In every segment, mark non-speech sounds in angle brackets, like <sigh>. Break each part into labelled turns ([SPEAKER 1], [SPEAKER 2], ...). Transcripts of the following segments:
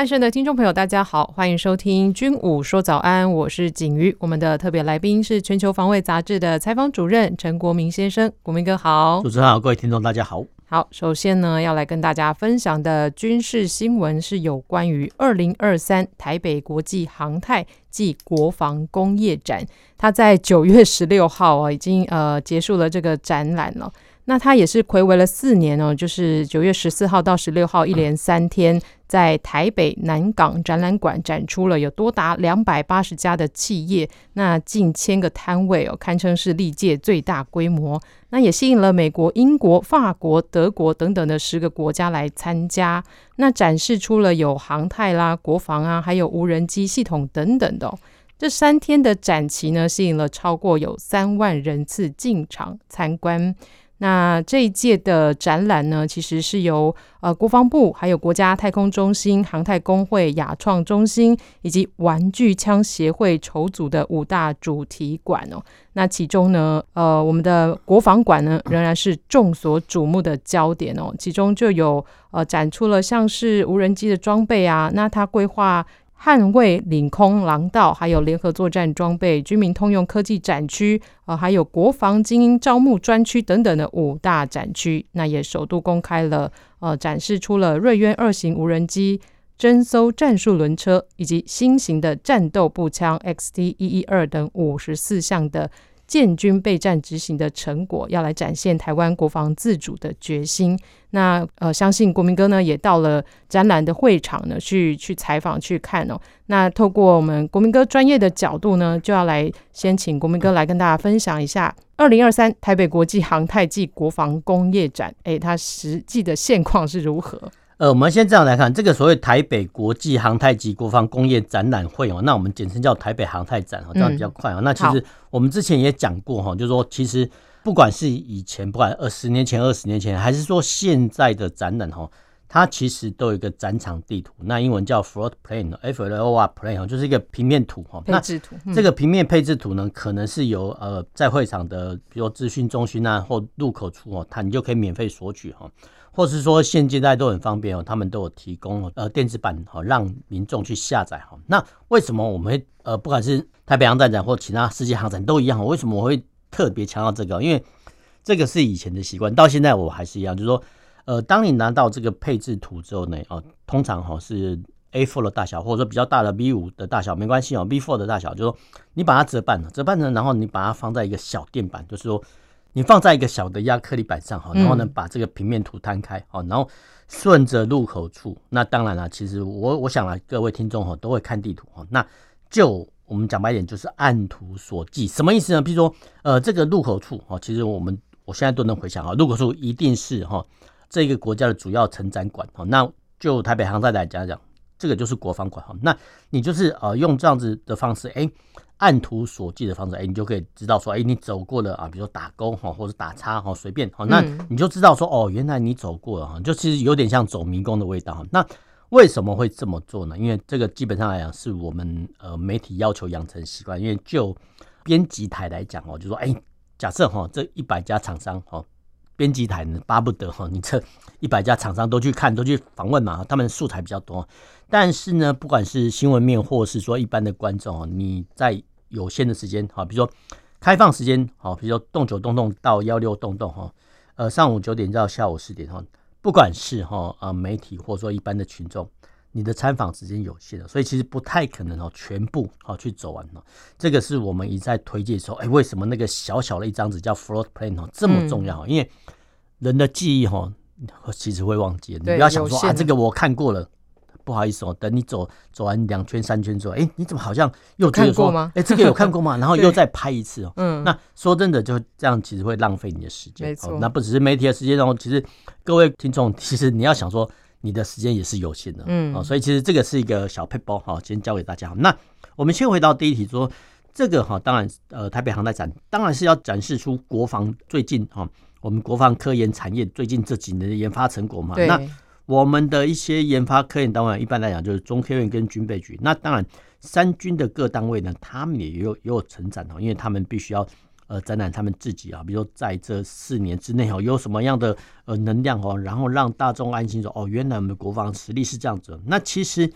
[SPEAKER 1] 爱生的听众朋友，大家好，欢迎收听《军武说早安》，我是景瑜。我们的特别来宾是《全球防卫杂志》的采访主任陈国铭先生，国铭哥好。
[SPEAKER 2] 主持人好，各位听众大家好。
[SPEAKER 1] 好，首先呢，要来跟大家分享的军事新闻是有关于二零二三台北国际航太暨国防工业展。它在九月十六号啊，已经呃结束了这个展览了。那它也是暌违了四年哦，就是九月十四号到十六号一连三天，在台北南港展览馆展出了有多达两百八十家的企业，那近千个摊位哦，堪称是历届最大规模。那也吸引了美国、英国、法国、德国等等的十个国家来参加。那展示出了有航太啦、国防啊，还有无人机系统等等的。这三天的展期呢，吸引了超过有三万人次进场参观。那这一届的展览呢，其实是由呃国防部、还有国家太空中心、航太工会、亚创中心以及玩具枪协会筹组的五大主题馆哦。那其中呢，呃，我们的国防馆呢，仍然是众所瞩目的焦点哦。其中就有呃展出了像是无人机的装备啊，那它规划。捍卫领空廊道，还有联合作战装备、军民通用科技展区，呃，还有国防精英招募专区等等的五大展区，那也首度公开了，呃，展示出了瑞渊二型无人机、侦搜战术轮车以及新型的战斗步枪 XT 一一二等五十四项的。建军备战执行的成果，要来展现台湾国防自主的决心。那呃，相信国民哥呢也到了展览的会场呢，去去采访去看哦。那透过我们国民哥专业的角度呢，就要来先请国民哥来跟大家分享一下二零二三台北国际航太暨国防工业展，诶，它实际的现况是如何？
[SPEAKER 2] 呃，我们先这样来看，这个所谓台北国际航太及国防工业展览会哦，那我们简称叫台北航太展哦，这样比较快啊。那其实我们之前也讲过哈，就是说其实不管是以前，不管二十年前、二十年前，还是说现在的展览哈，它其实都有一个展场地图，那英文叫 floor plan，F L O R plan 就是一个平面图哈。
[SPEAKER 1] 配置图。
[SPEAKER 2] 这个平面配置图呢，可能是由呃在会场的，比如资讯中心啊或入口处哦，它你就可以免费索取哈。或是说现阶段都很方便哦，他们都有提供呃电子版哈，让民众去下载哈。那为什么我们呃不管是台北航太展或其他世界航展都一样？为什么我会特别强调这个？因为这个是以前的习惯，到现在我还是一样，就是说呃，当你拿到这个配置图之后呢，哦，通常哈是 A4 的大小，或者说比较大的 B5 的大小没关系哦，B4 的大小，就是说你把它折半，折半成，然后你把它放在一个小垫板，就是说。你放在一个小的亚克力板上哈，然后呢，把这个平面图摊开哦，然后顺着入口处，那当然了，其实我我想啊，各位听众哈都会看地图哈，那就我们讲白一点，就是按图索骥，什么意思呢？比如说，呃，这个入口处哈，其实我们我现在都能回想啊，入口处一定是哈这个国家的主要成长馆哈，那就台北航太来讲讲，这个就是国防馆哈，那你就是呃用这样子的方式哎。按图索骥的方式，哎，你就可以知道说，哎，你走过了啊，比如说打勾哈，或者打叉哈，随便哈，那你就知道说，哦，原来你走过了哈，就其实有点像走迷宫的味道哈。那为什么会这么做呢？因为这个基本上来讲，是我们呃媒体要求养成习惯。因为就编辑台来讲哦，就说，哎，假设哈，这一百家厂商哈，编辑台呢巴不得哈，你这一百家厂商都去看，都去访问嘛，他们素材比较多。但是呢，不管是新闻面，或是说一般的观众哦，你在有限的时间，好，比如说开放时间，好，比如说动九动动到幺六动动，哈，呃，上午九点到下午四点，哈，不管是哈呃媒体或者说一般的群众，你的参访时间有限的，所以其实不太可能哦全部好去走完哦。这个是我们一再推荐说，哎，为什么那个小小的一张纸叫 float plan 哦这么重要？因为人的记忆哈其实会忘记，你不要想说啊这个我看过了。不好意思哦，等你走走完两圈三圈之后，哎，你怎么好像又觉得说，哎，这个有看过吗？<laughs> 然后又再拍一次哦。嗯，那说真的，就这样其实会浪费你的时间。没错，那不只是媒体的时间哦，其实各位听众，其实你要想说，你的时间也是有限的。嗯，所以其实这个是一个小配包哈，先教给大家。那我们先回到第一题，说这个哈，当然呃，台北航太展当然是要展示出国防最近哈，我们国防科研产业最近这几年的研发成果嘛。那我们的一些研发科研单位，一般来讲就是中科院跟军备局。那当然，三军的各单位呢，他们也有也有成长哦，因为他们必须要呃展览他们自己啊，比如说在这四年之内哦，有什么样的呃能量哦，然后让大众安心说哦，原来我们的国防实力是这样子。那其实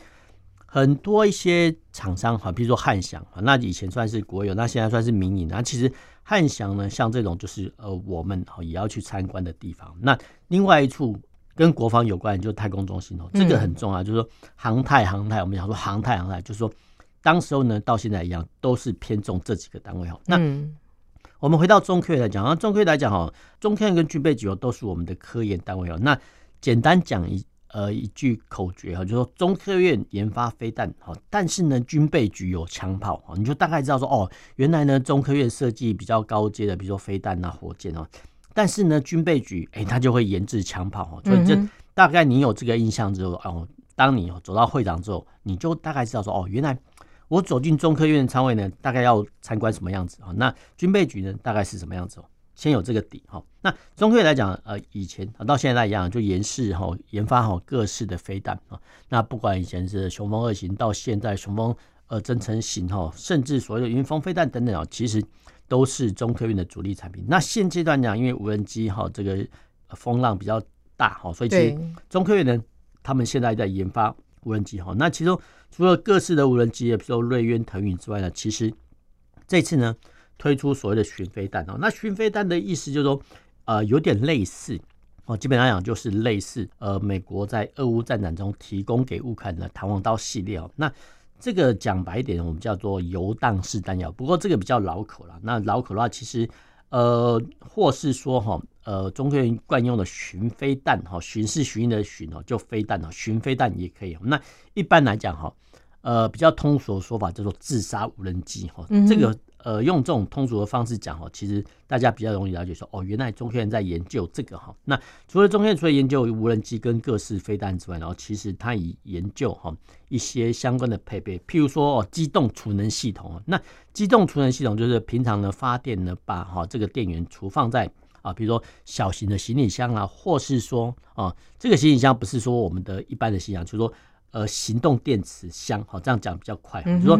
[SPEAKER 2] 很多一些厂商哈，比如说汉翔啊，那以前算是国有，那现在算是民营。那其实汉翔呢，像这种就是呃我们也要去参观的地方。那另外一处。跟国防有关，就是太空中心哦，这个很重要。就是说航太航太，我们讲说航太航太，就是说当时候呢，到现在一样，都是偏重这几个单位哈。那我们回到中科院来讲啊，中科院来讲哈，中科院跟军备局都是我们的科研单位哦。那简单讲一呃一句口诀哈，就是说中科院研发飞弹哈，但是呢军备局有枪炮哈，你就大概知道说哦，原来呢中科院设计比较高阶的，比如说飞弹啊、火箭哦。但是呢，军备局哎，他就会研制枪炮哦，所以这大概你有这个印象之后哦，当你走到会场之后，你就大概知道说哦，原来我走进中科院的舱位呢，大概要参观什么样子啊？那军备局呢，大概是什么样子哦？先有这个底哈。那中科院来讲，呃，以前到现在一样，就研试哈，研发好各式的飞弹啊。那不管以前是雄风二型，到现在雄风呃增程型哈，甚至所谓的云峰飞弹等等啊，其实。都是中科院的主力产品。那现阶段讲，因为无人机哈这个风浪比较大哈，所以其实中科院呢，他们现在在研发无人机哈。那其中除了各式的无人机，比如说锐渊腾云之外呢，其实这次呢推出所谓的巡飞弹哦。那巡飞弹的意思就是说，呃，有点类似哦，基本上讲就是类似呃，美国在俄乌战争中提供给乌克兰的弹簧刀系列哦。那这个讲白一点，我们叫做游荡式弹药。不过这个比较老口了。那老口的话，其实呃，或是说哈，呃，中科院惯用的巡飞弹哈，巡是巡的巡哦，就飞弹哦，巡飞弹也可以。那一般来讲哈，呃，比较通俗的说法叫做自杀无人机哈，这个。呃，用这种通俗的方式讲哈，其实大家比较容易了解说，哦，原来中科院在研究这个哈。那除了中科院除了研究无人机跟各式飞弹之外，然后其实它也研究哈一些相关的配备，譬如说哦，机动储能系统。那机动储能系统就是平常呢发电呢，把哈这个电源储放在啊，比如说小型的行李箱啊，或是说啊，这个行李箱不是说我们的一般的行李箱，就是说呃行动电池箱。好，这样讲比较快，就是说。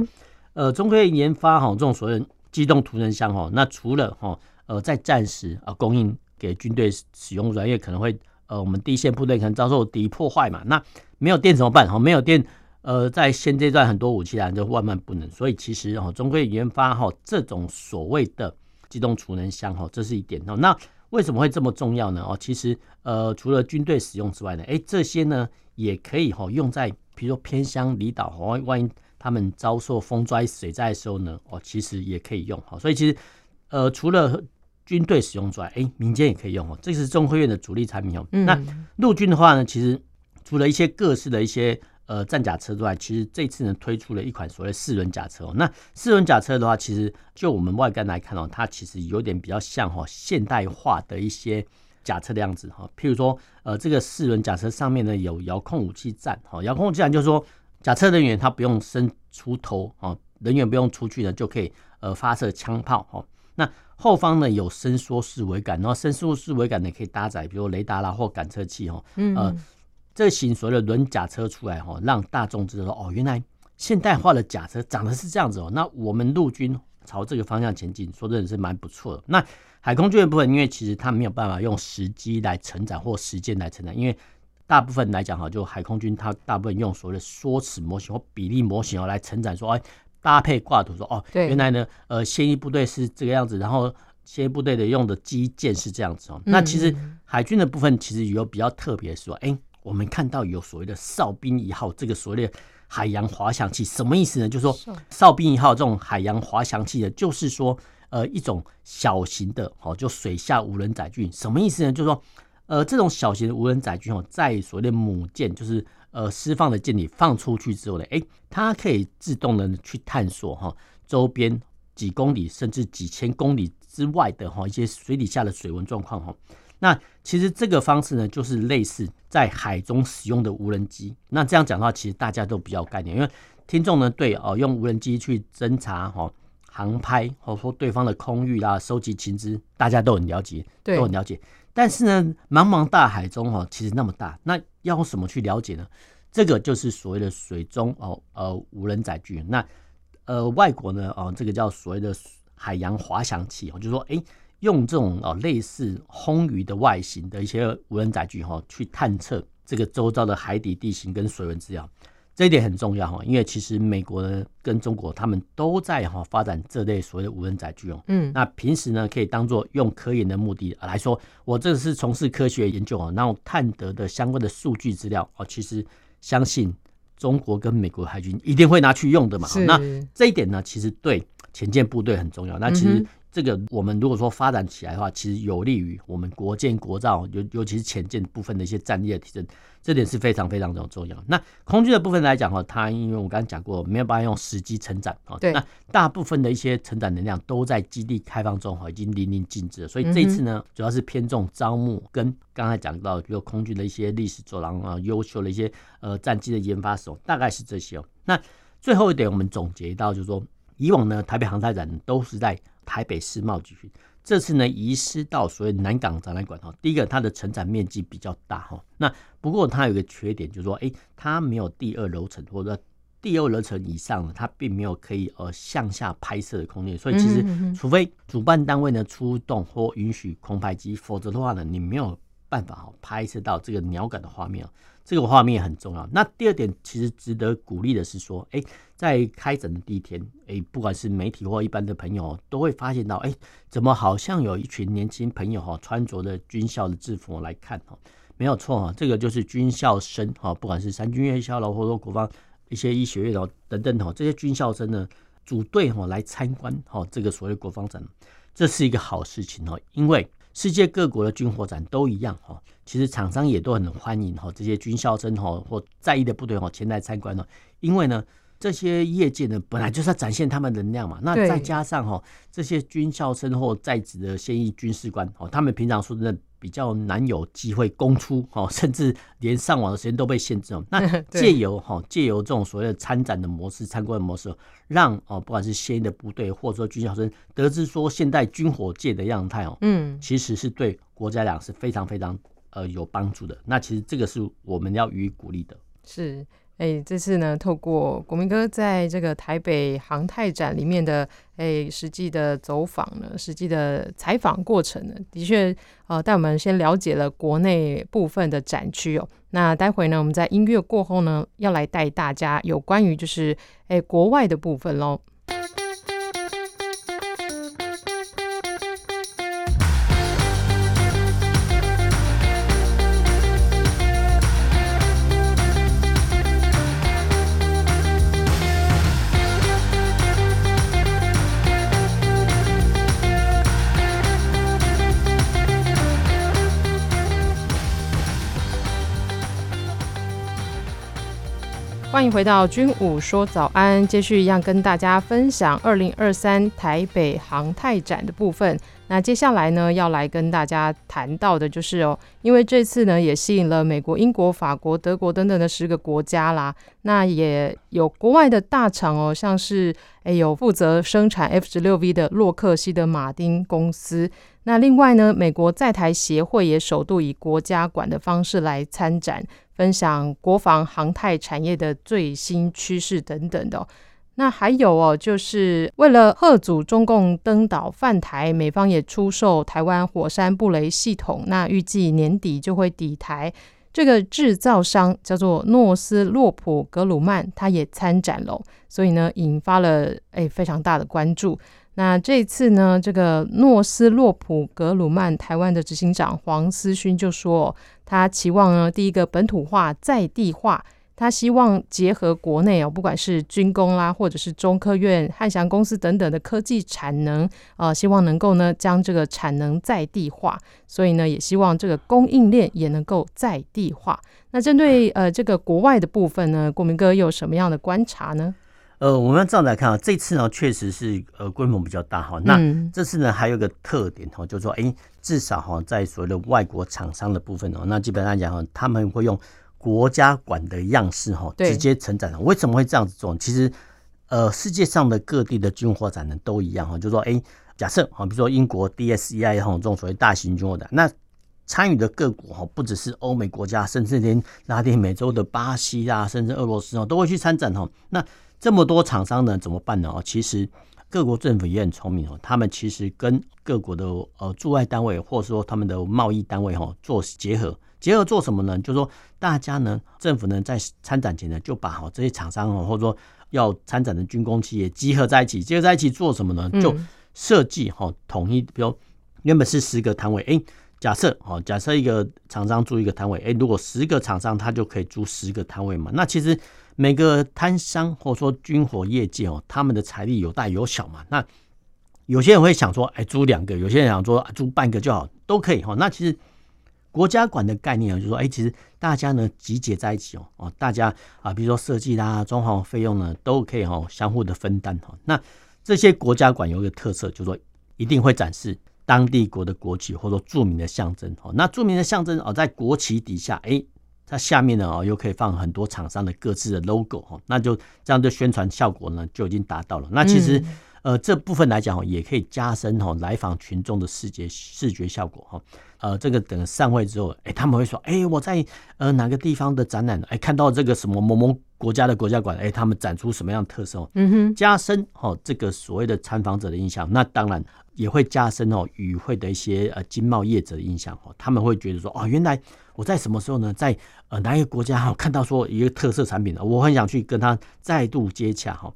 [SPEAKER 2] 呃，中科院研发哈这种所谓机动储能箱哈，那除了哈呃在战时啊供应给军队使用，因为可能会呃我们第一线部队可能遭受敌破坏嘛，那没有电怎么办？哈，没有电，呃，在现阶段很多武器啊就万万不能，所以其实哈中科院研发哈这种所谓的机动储能箱哈，这是一点哦。那为什么会这么重要呢？哦，其实呃除了军队使用之外呢，哎这些呢也可以哈用在比如说偏乡离岛哦，万一。他们遭受风灾、水灾的时候呢，哦，其实也可以用哈。所以其实，呃，除了军队使用之外，哎，民间也可以用哦。这是中科院的主力产品哦。那陆军的话呢，其实除了一些各式的一些呃战甲车之外，其实这次呢推出了一款所谓四轮甲车哦。那四轮甲车的话，其实就我们外观来看哦，它其实有点比较像哈现代化的一些甲车的样子哈。譬如说，呃，这个四轮甲车上面呢有遥控武器站哈，遥控武器站就是说。甲车人员他不用伸出头啊，人员不用出去呢，就可以呃发射枪炮哦。那后方呢有伸缩式桅杆，然后伸缩式桅杆呢可以搭载比如雷达啦或感测器哦。呃，这型所谓的轮甲车出来哈，让大众知道哦，原来现代化的甲车长得是这样子哦。那我们陆军朝这个方向前进，说真的是蛮不错的。那海空军的部分，因为其实它没有办法用时机来承载或时间来承载，因为。大部分来讲哈，就海空军它大部分用所谓的缩尺模型或比例模型哦来承载说，哎，搭配挂图说哦，原来呢，呃，现役部队是这个样子，然后现役部队的用的机舰是这样子哦。那其实海军的部分其实有比较特别的说，哎，我们看到有所谓的哨兵一号这个所谓的海洋滑翔器，什么意思呢？就是说哨兵一号这种海洋滑翔器呢，就是说呃一种小型的哦，就水下无人载具，什么意思呢？就是说。呃，这种小型的无人载具哦，在所谓的母舰，就是呃释放的舰体放出去之后呢，哎，它可以自动的去探索哈周边几公里甚至几千公里之外的哈一些水底下的水文状况哈。那其实这个方式呢，就是类似在海中使用的无人机。那这样讲的话，其实大家都比较概念，因为听众呢对哦用无人机去侦查哈航拍，或者说对方的空域啦，收集情资，大家都很了解，都很了解。但是呢，茫茫大海中哈，其实那么大，那要什么去了解呢？这个就是所谓的水中哦呃无人载具。那呃外国呢哦，这个叫所谓的海洋滑翔器哦，就是说哎，用这种哦类似魟鱼的外形的一些无人载具哈，去探测这个周遭的海底地形跟水文资料。这一点很重要哈，因为其实美国跟中国他们都在哈发展这类所谓的无人载具哦。嗯，那平时呢可以当做用科研的目的来说，我这是从事科学研究啊，然后探得的相关的数据资料哦，其实相信中国跟美国海军一定会拿去用的嘛。那这一点呢，其实对前舰部队很重要。那其实。这个我们如果说发展起来的话，其实有利于我们国建国造，尤尤其是潜舰部分的一些战力的提升，这点是非常非常的重要。那空军的部分来讲哈，它因为我刚刚讲过，没有办法用时机成长啊，对，那大部分的一些成长能量都在基地开放中哈，已经淋漓尽致了。所以这一次呢，主要是偏重招募跟刚才讲到，比如空军的一些历史走廊啊，优秀的一些呃战机的研发手，大概是这些哦。那最后一点，我们总结到就是说，以往呢，台北航太展都是在台北世贸集群，这次呢移师到所谓南港展览馆哈。第一个，它的承展面积比较大哈。那不过它有一个缺点，就是说，哎，它没有第二楼层或者第二楼层以上，它并没有可以呃向下拍摄的空间。所以其实，除非主办单位呢出动或允许空拍机，否则的话呢，你没有办法哈拍摄到这个鸟感的画面。这个画面很重要。那第二点，其实值得鼓励的是说，哎，在开展的第一天，哎，不管是媒体或一般的朋友，都会发现到，哎，怎么好像有一群年轻朋友哈，穿着的军校的制服来看哈，没有错哈，这个就是军校生哈，不管是三军院校了，或者说国防一些医学院哦等等哈，这些军校生呢组队哈来参观哈这个所谓国防展，这是一个好事情哦，因为。世界各国的军火展都一样哈，其实厂商也都很欢迎哈这些军校生哈或在役的部队哈前来参观呢，因为呢这些业界呢本来就是要展现他们能量嘛，那再加上哈这些军校生或在职的现役军事官哦，他们平常说的。比较难有机会公出哦，甚至连上网的时间都被限制哦。那 <laughs> 借由哈借由这种所谓的参展的模式、参观的模式，让哦不管是现役的部队或者说军校生得知说现代军火界的样态哦，嗯，其实是对国家来讲是非常非常呃有帮助的。那其实这个是我们要予以鼓励的。
[SPEAKER 1] 是。哎，这次呢，透过国民哥在这个台北航太展里面的哎实际的走访呢，实际的采访过程呢，的确呃带我们先了解了国内部分的展区哦。那待会呢，我们在音乐过后呢，要来带大家有关于就是哎国外的部分喽。迎回到军武说早安，继续一样跟大家分享二零二三台北航太展的部分。那接下来呢，要来跟大家谈到的就是哦，因为这次呢也吸引了美国、英国、法国、德国等等的十个国家啦。那也有国外的大厂哦，像是诶有负责生产 F 十六 V 的洛克希德马丁公司。那另外呢，美国在台协会也首度以国家馆的方式来参展。分享国防航太产业的最新趋势等等的，那还有哦，就是为了吓阻中共登岛犯台，美方也出售台湾火山布雷系统，那预计年底就会抵台。这个制造商叫做诺斯洛普格鲁曼，他也参展了，所以呢，引发了诶非常大的关注。那这次呢，这个诺斯洛普格鲁曼台湾的执行长黄思勋就说，他期望呢，第一个本土化、在地化，他希望结合国内哦，不管是军工啦，或者是中科院、汉翔公司等等的科技产能，呃，希望能够呢将这个产能在地化，所以呢，也希望这个供应链也能够在地化。那针对呃这个国外的部分呢，国铭哥有什么样的观察呢？
[SPEAKER 2] 呃，我们这样来看啊，这次呢确实是呃规模比较大哈。那这次呢还有个特点哈，就是说，哎，至少哈在所谓的外国厂商的部分哦，那基本上讲哈，他们会用国家管的样式哈直接承展。为什么会这样子做？其实呃，世界上的各地的军火展呢都一样哈，就是说，哎，假设哈，比如说英国 DSEI 哈这种所谓大型军火展，那参与的各国哈，不只是欧美国家，甚至连拉丁美洲的巴西啊，甚至俄罗斯哦，都会去参展哈。那这么多厂商呢，怎么办呢？哦，其实各国政府也很聪明哦，他们其实跟各国的呃驻外单位，或者说他们的贸易单位哈做结合，结合做什么呢？就是说大家呢，政府呢在参展前呢，就把好这些厂商哦，或者说要参展的军工企业集合在一起，集合在一起做什么呢？就设计哈统一，比如原本是十个摊位，哎。假设哦，假设一个厂商租一个摊位，诶，如果十个厂商他就可以租十个摊位嘛？那其实每个摊商或者说军火业界哦，他们的财力有大有小嘛。那有些人会想说，诶，租两个；有些人想说，租半个就好，都可以哈。那其实国家馆的概念啊，就是说，诶，其实大家呢集结在一起哦，哦，大家啊，比如说设计啦、装潢费用呢，都可以哈相互的分担哈。那这些国家馆有一个特色，就是说一定会展示。当地国的国旗或者说著名的象征哦，那著名的象征哦，在国旗底下，哎，它下面呢哦，又可以放很多厂商的各自的 logo 哦，那就这样的宣传效果呢就已经达到了。那其实呃这部分来讲哦，也可以加深哦来访群众的视觉视觉效果哈。呃，这个等散会之后，哎，他们会说，哎，我在呃哪个地方的展览，哎，看到这个什么某某国家的国家馆，哎，他们展出什么样的特色，嗯哼，加深哦这个所谓的参访者的印象。那当然。也会加深哦与会的一些呃经贸业者的印象哦，他们会觉得说哦，原来我在什么时候呢，在呃哪一个国家哈看到说一个特色产品，我很想去跟他再度接洽哈，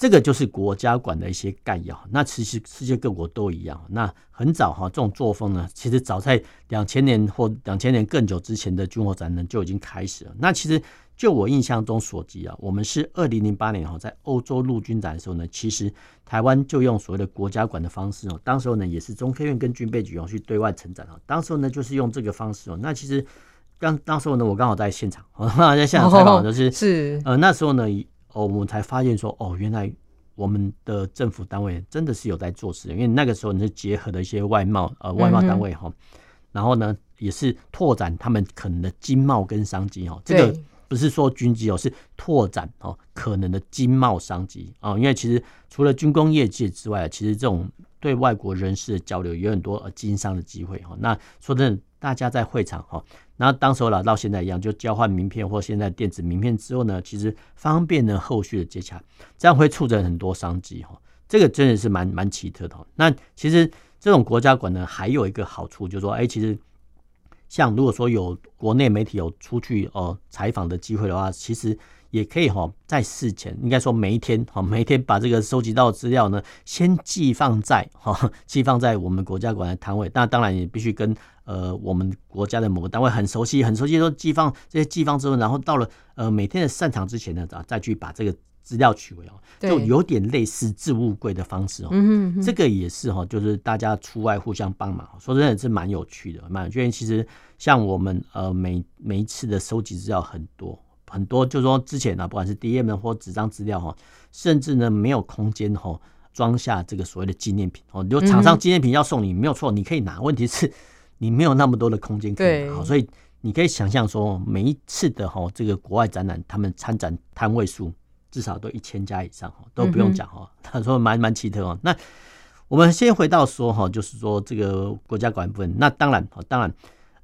[SPEAKER 2] 这个就是国家管的一些概要。那其实世界各国都一样，那很早哈这种作风呢，其实早在两千年或两千年更久之前的军火展呢就已经开始了。那其实。就我印象中所及啊，我们是二零零八年哈，在欧洲陆军展的时候呢，其实台湾就用所谓的国家管的方式哦，当时候呢也是中科院跟军备局哦去对外承展哦，当时候呢就是用这个方式哦。那其实当当时候呢，我刚好在现场，<laughs> 我刚好在现场采访就是是呃那时候呢，哦我们才发现说哦，原来我们的政府单位真的是有在做事，因为那个时候你是结合了一些外贸呃外贸单位哈，然后呢也是拓展他们可能的经贸跟商机哈，这个。不是说军机哦，是拓展哦可能的经贸商机啊，因为其实除了军工业界之外，其实这种对外国人士的交流有很多呃经商的机会哈。那说真的，大家在会场哈，那当时候了到现在一样，就交换名片或现在电子名片之后呢，其实方便呢后续的接洽，这样会促成很多商机哈。这个真的是蛮蛮奇特的。那其实这种国家馆呢，还有一个好处就是说，哎，其实。像如果说有国内媒体有出去哦采访的机会的话，其实也可以哈，在事前应该说每一天哈，每一天把这个收集到的资料呢，先寄放在哈，寄放在我们国家馆的摊位。那当然也必须跟呃我们国家的某个单位很熟悉，很熟悉，说寄放这些寄放之后，然后到了呃每天的散场之前呢，啊再去把这个。资料取回哦，就有点类似置物柜的方式哦。嗯，这个也是哈，就是大家出外互相帮忙，说真的是蛮有趣的，蛮有趣。其实像我们呃每每一次的收集资料很多很多，就是说之前呢，不管是 DM 或纸张资料哈，甚至呢没有空间哈装下这个所谓的纪念品哦。就厂商纪念品要送你没有错，你可以拿，问题是你没有那么多的空间可以拿，所以你可以想象说每一次的哈这个国外展览，他们参展摊位数。至少都一千家以上哈，都不用讲哈。<laughs> 他说蛮蛮奇特哦。那我们先回到说哈，就是说这个国家馆部分。那当然，当然，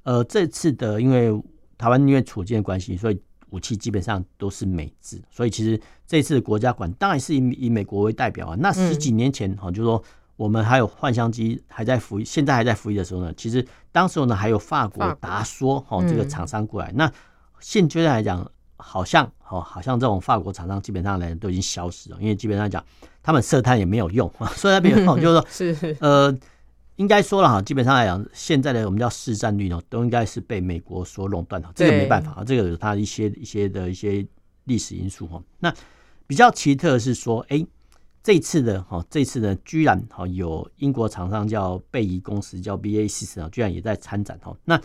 [SPEAKER 2] 呃，这次的因为台湾因为处境的关系，所以武器基本上都是美制。所以其实这次的国家馆当然是以以美国为代表啊。那十几年前哈，就是说我们还有幻象机还在服役，现在还在服役的时候呢，其实当时候呢还有法国达说哈这个厂商过来。那现阶段来讲。好像哦，好像这种法国厂商基本上来都已经消失了，因为基本上讲他们设摊也没有用，设摊没有用，<laughs> 就是说是呃，应该说了哈，基本上来讲，现在的我们叫市占率呢，都应该是被美国所垄断的，这个没办法，这个有它一些一些的一些历史因素哈。那比较奇特的是说，哎，这次的哈，这次呢，居然哈有英国厂商叫贝仪公司，叫 BAE Systems 啊，居然也在参展哈。那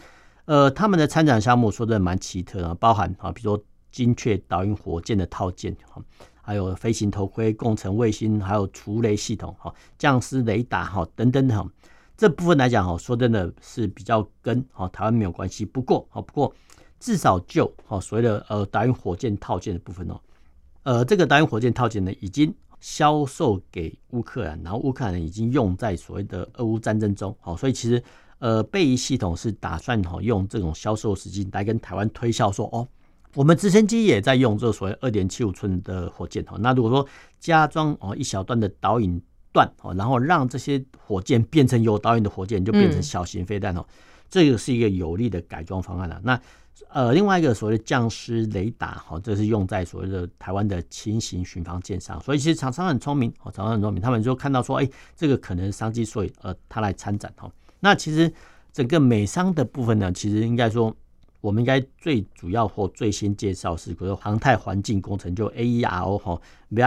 [SPEAKER 2] 呃，他们的参展项目说的蛮奇特的，包含啊，比如说。精确导引火箭的套件，哈，还有飞行头盔、共乘卫星，还有除雷系统，哈，降丝雷达，哈，等等哈，这部分来讲，哈，说真的是比较跟哈台湾没有关系。不过，哈，不过至少就哈所谓的呃导引火箭套件的部分哦，呃，这个导引火箭套件呢，已经销售给乌克兰，然后乌克兰已经用在所谓的俄乌战争中，好，所以其实呃，备役系统是打算哈用这种销售时机来跟台湾推销说，哦，我们直升机也在用这所谓二点七五寸的火箭哈，那如果说加装哦一小段的导引段哦，然后让这些火箭变成有导引的火箭，就变成小型飞弹哦，这个是一个有力的改装方案了，那。呃，另外一个所谓的降师雷达，哈，这是用在所谓的台湾的轻型巡防舰上。所以其实厂商很聪明，哦，厂商很聪明，他们就看到说，哎，这个可能是商机，所以呃，他来参展哦。那其实整个美商的部分呢，其实应该说，我们应该最主要或最先介绍是，比如说航太环境工程，就 A E R O 哈，V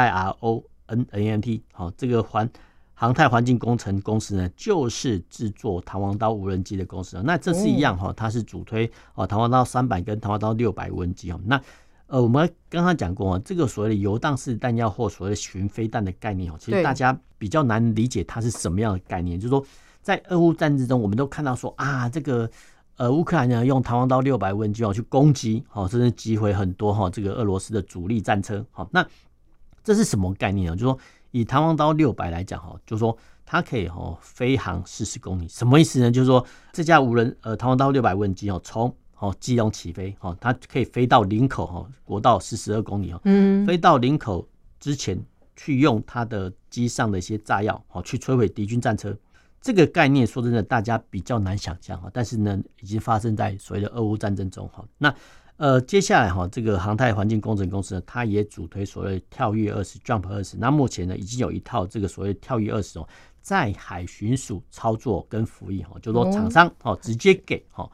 [SPEAKER 2] N A M T，好，这个环。航太环境工程公司呢，就是制作弹簧刀无人机的公司。那这次一样哈，它是主推哦弹簧刀三百跟弹簧刀六百无人机哦。那呃，我们刚刚讲过这个所谓的游荡式弹药或所谓的巡飞弹的概念哦，其实大家比较难理解它是什么样的概念。就是说，在俄乌战争中，我们都看到说啊，这个呃乌克兰呢用弹簧刀六百无人机哦去攻击哦，甚至击毁很多哈这个俄罗斯的主力战车。好，那这是什么概念呢？就是说。以弹簧刀六百来讲哈，就是说它可以哈飞航四十公里，什么意思呢？就是说这架无人呃弹簧刀六百无人机哦，从哦基隆起飞哈，它可以飞到林口哈国道四十二公里哦，嗯，飞到林口之前去用它的机上的一些炸药哦去摧毁敌军战车，这个概念说真的大家比较难想象哈，但是呢已经发生在所谓的俄乌战争中哈，那。呃，接下来哈，这个航太环境工程公司呢，它也主推所谓跳跃二十 Jump 二十。那目前呢，已经有一套这个所谓跳跃二十哦，在海巡署操作跟服役哈，就说厂商哦直接给哈，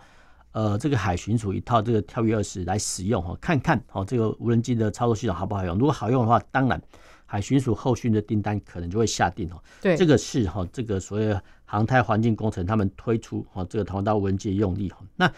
[SPEAKER 2] 呃，这个海巡署一套这个跳跃二十来使用哈，看看哦这个无人机的操作系统好不好用。如果好用的话，当然海巡署后续的订单可能就会下定哦。对，这个是哈这个所谓航太环境工程他们推出哈这个弹簧刀无人机的用力哈。那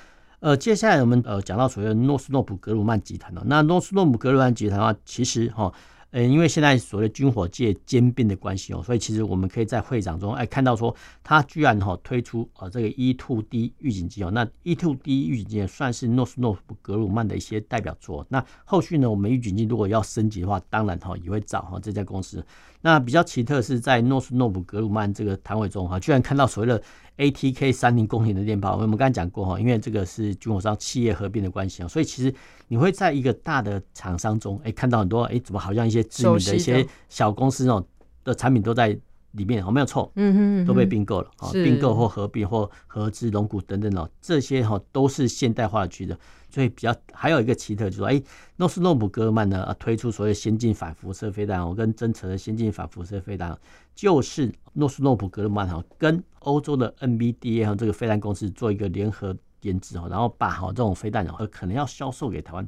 [SPEAKER 2] 呃，接下来我们呃讲到所谓的诺斯诺普格鲁曼集团哦，那诺斯诺普格鲁曼集团的话，其实哈。呃，因为现在所谓军火界兼并的关系哦，所以其实我们可以在会场中哎看到说，它居然哈推出啊这个 E-2D 预警机哦，那 E-2D 预警机也算是诺斯诺普格鲁曼的一些代表作。那后续呢，我们预警机如果要升级的话，当然哈也会找哈这家公司。那比较奇特是在诺斯诺普格鲁曼这个摊位中哈，居然看到所谓的 ATK 三零公里的电炮。我们刚才讲过哈，因为这个是军火商企业合并的关系啊，所以其实你会在一个大的厂商中哎看到很多哎怎么好像一些。知名的一些小公司那种的产品都在里面，哦，没有错，嗯嗯，都被并购了啊，并购或合并或合资龙骨等等哦，这些哈都是现代化的趋势。所以比较还有一个奇特就是说，哎，诺斯诺普格鲁曼呢推出所谓先进反辐射飞弹哦，跟真诚的先进反辐射飞弹，就是诺斯诺普格鲁曼哈跟欧洲的 NBDA 和这个飞弹公司做一个联合研制哦，然后把哈这种飞弹哦可能要销售给台湾。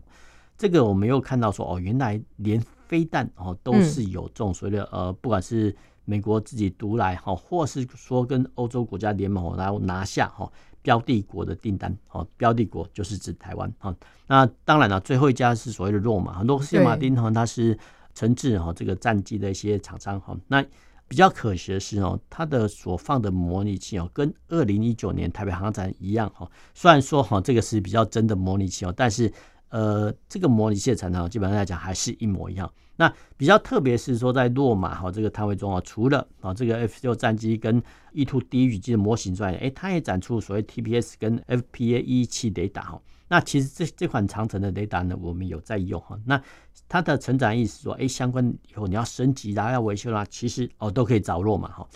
[SPEAKER 2] 这个我们又看到说哦，原来连飞弹哦都是有这种所谓的呃，不管是美国自己独来哈，或是说跟欧洲国家联盟然后拿下哈标的国的订单哈，标的国就是指台湾哈。那当然了，最后一家是所谓的洛马，很多洛克希德马丁哈，它是承制哈这个战机的一些厂商哈。那比较可惜的是哦，它的所放的模拟器哦，跟二零一九年台北航展一样哈。虽然说哈这个是比较真的模拟器哦，但是。呃，这个模拟器的产能基本上来讲还是一模一样。那比较特别是说，在洛马哈这个摊位中啊，除了啊这个 F 六战机跟 E2D 预警机的模型之外，哎，它也展出所谓 TPS 跟 FPA 一一七雷达哈。那其实这这款长城的雷达呢，我们有在用哈。那它的成长意思说，哎，相关以后你要升级啦，要维修啦，其实哦都可以找洛马哈。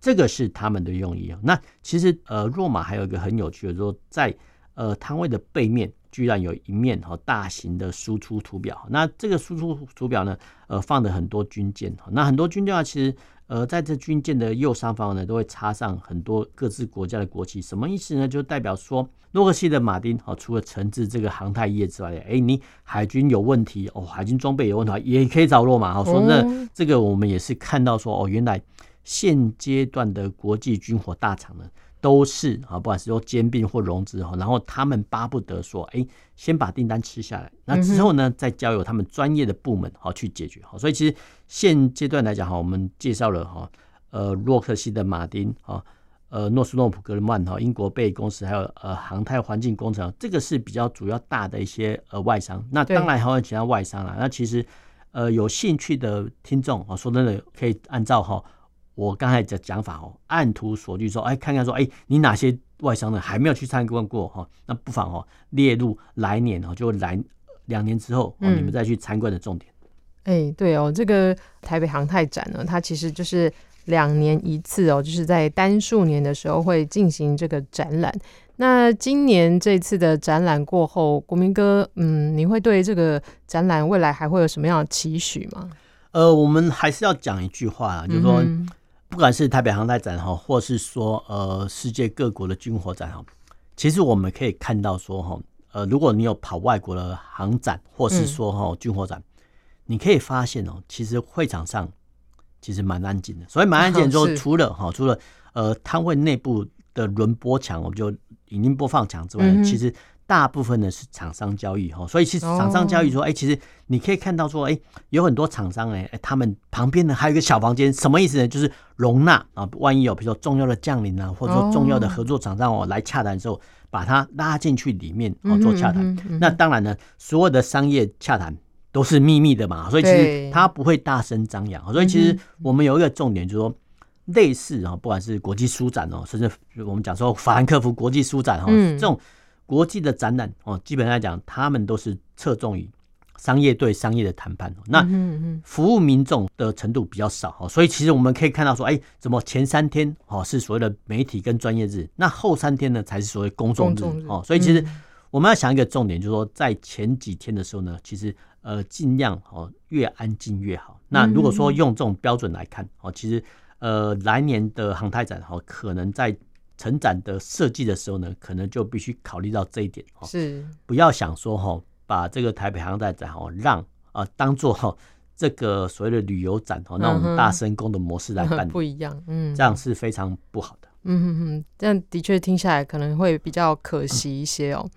[SPEAKER 2] 这个是他们的用意啊。那其实呃，洛马还有一个很有趣的说，在呃摊位的背面。居然有一面哈大型的输出图表，那这个输出图表呢，呃，放的很多军舰，那很多军舰啊，其实呃，在这军舰的右上方呢，都会插上很多各自国家的国旗，什么意思呢？就代表说，洛克希德马丁哦，除了承制这个航太业之外，哎，你海军有问题哦，海军装备有问题，也可以找洛马哈。说那这个我们也是看到说，哦，原来现阶段的国际军火大厂呢。都是啊，不管是说兼并或融资哈，然后他们巴不得说，哎，先把订单吃下来，那之后呢，再交由他们专业的部门好去解决好。所以其实现阶段来讲哈，我们介绍了哈，呃，洛克希的马丁啊，呃，诺斯诺普格鲁曼哈，英国贝公司，还有呃，航太环境工程，这个是比较主要大的一些呃外商。那当然还有其他外商啦。那其实。呃有兴趣的听众啊，说真的可以按照哈我刚才的讲法哦，按图索骥说，哎，看看说，哎，你哪些外商呢还没有去参观过哈？那不妨哦列入来年哦，就来两年之后哦，你们再去参观的重点。
[SPEAKER 1] 哎、嗯，对哦，这个台北航太展呢，它其实就是。两年一次哦，就是在单数年的时候会进行这个展览。那今年这次的展览过后，国民哥，嗯，你会对这个展览未来还会有什么样的期许吗？
[SPEAKER 2] 呃，我们还是要讲一句话啊，就是说，不管是台北航太展哈，或是说呃世界各国的军火展哈，其实我们可以看到说哈，呃，如果你有跑外国的航展，或是说哈军火展，你可以发现哦，其实会场上。其实蛮安静的，所以蛮安静。<laughs> 说除了哈，除了呃摊位内部的轮播墙，我们就影音播放墙之外，嗯、其实大部分呢是厂商交易哈。所以其实厂商交易说，哎、其实你可以看到说，哎、欸，有很多厂商哎，他们旁边呢还有一个小房间，什么意思呢？就是容纳啊，万一有比如说重要的将领啊，或者说重要的合作厂商哦来洽谈的时候，把它拉进去里面哦做洽谈。嗯嗯嗯、那当然呢，所有的商业洽谈。都是秘密的嘛，所以其实他不会大声张扬。所以其实我们有一个重点，就是说，类似啊，不管是国际书展哦，甚至我们讲说法兰克福国际书展哈，这种国际的展览哦，基本上来讲，他们都是侧重于商业对商业的谈判。那服务民众的程度比较少。所以其实我们可以看到说，哎，怎么前三天哦是所谓的媒体跟专业日，那后三天呢才是所谓公众日哦。所以其实我们要想一个重点，就是说在前几天的时候呢，其实。呃，尽量哦，越安静越好。那如果说用这种标准来看哦，其实呃，来年的航太展哈，可能在成展的设计的时候呢，可能就必须考虑到这一点哦，是不要想说哈，把这个台北航站展哦让啊当做哈这个所谓的旅游展哦，那我们大声公的模式来办
[SPEAKER 1] 不一样，嗯，
[SPEAKER 2] 这样是非常不好的。
[SPEAKER 1] 嗯哼哼，这样的确听下来可能会比较可惜一些哦。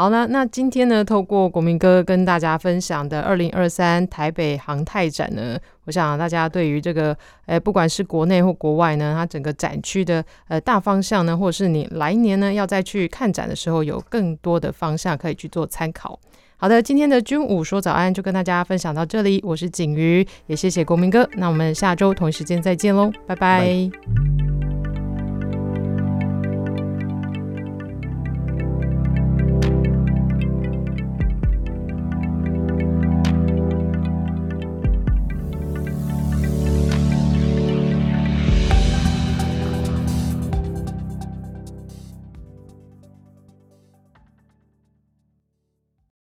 [SPEAKER 1] 好了，那今天呢，透过国民哥跟大家分享的二零二三台北航太展呢，我想大家对于这个，呃，不管是国内或国外呢，它整个展区的呃大方向呢，或是你来年呢要再去看展的时候，有更多的方向可以去做参考。好的，今天的军武说早安就跟大家分享到这里，我是景瑜，也谢谢国民哥，那我们下周同一时间再见喽，拜拜。